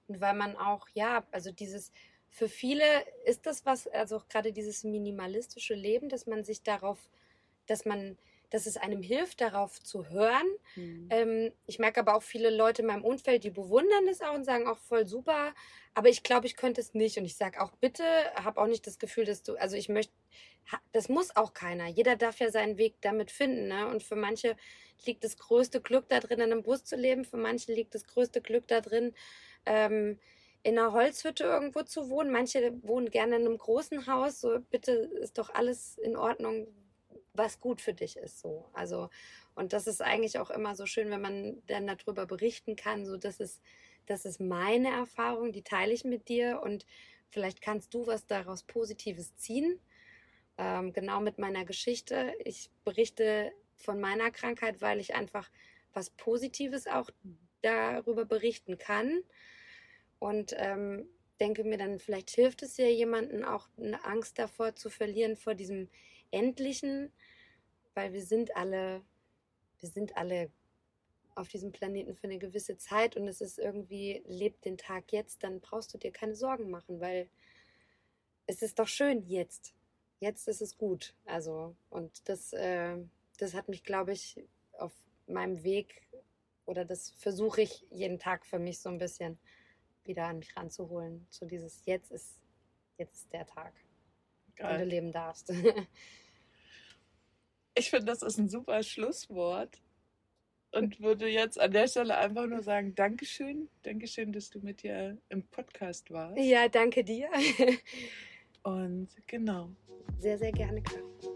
Und weil man auch, ja, also dieses, für viele ist das was, also auch gerade dieses minimalistische Leben, dass man sich darauf, dass man, dass es einem hilft, darauf zu hören. Ähm, ich merke aber auch viele Leute in meinem Umfeld, die bewundern das auch und sagen auch voll super, aber ich glaube, ich könnte es nicht. Und ich sage auch bitte, habe auch nicht das Gefühl, dass du, also ich möchte, das muss auch keiner. Jeder darf ja seinen Weg damit finden. Ne? Und für manche liegt das größte Glück da drin, in einem Bus zu leben. Für manche liegt das größte Glück da drin, ähm, in einer Holzhütte irgendwo zu wohnen. Manche wohnen gerne in einem großen Haus. So, bitte ist doch alles in Ordnung, was gut für dich ist. So, also und das ist eigentlich auch immer so schön, wenn man dann darüber berichten kann. So, das ist, das ist meine Erfahrung, die teile ich mit dir und vielleicht kannst du was daraus Positives ziehen. Ähm, genau mit meiner Geschichte. Ich berichte von meiner Krankheit, weil ich einfach was Positives auch darüber berichten kann. Und ähm, denke mir dann, vielleicht hilft es ja jemanden auch eine Angst davor zu verlieren, vor diesem Endlichen, weil wir sind alle, wir sind alle auf diesem Planeten für eine gewisse Zeit und es ist irgendwie, lebt den Tag jetzt, dann brauchst du dir keine Sorgen machen, weil es ist doch schön jetzt. Jetzt ist es gut. Also, und das, äh, das hat mich, glaube ich, auf meinem Weg oder das versuche ich jeden Tag für mich so ein bisschen wieder an mich ranzuholen. So dieses Jetzt ist, jetzt ist der Tag, den du leben darfst. Ich finde, das ist ein super Schlusswort. Und würde jetzt an der Stelle einfach nur sagen, Dankeschön. Dankeschön, dass du mit dir im Podcast warst. ja, danke dir. Und genau. Sehr, sehr gerne, Caro.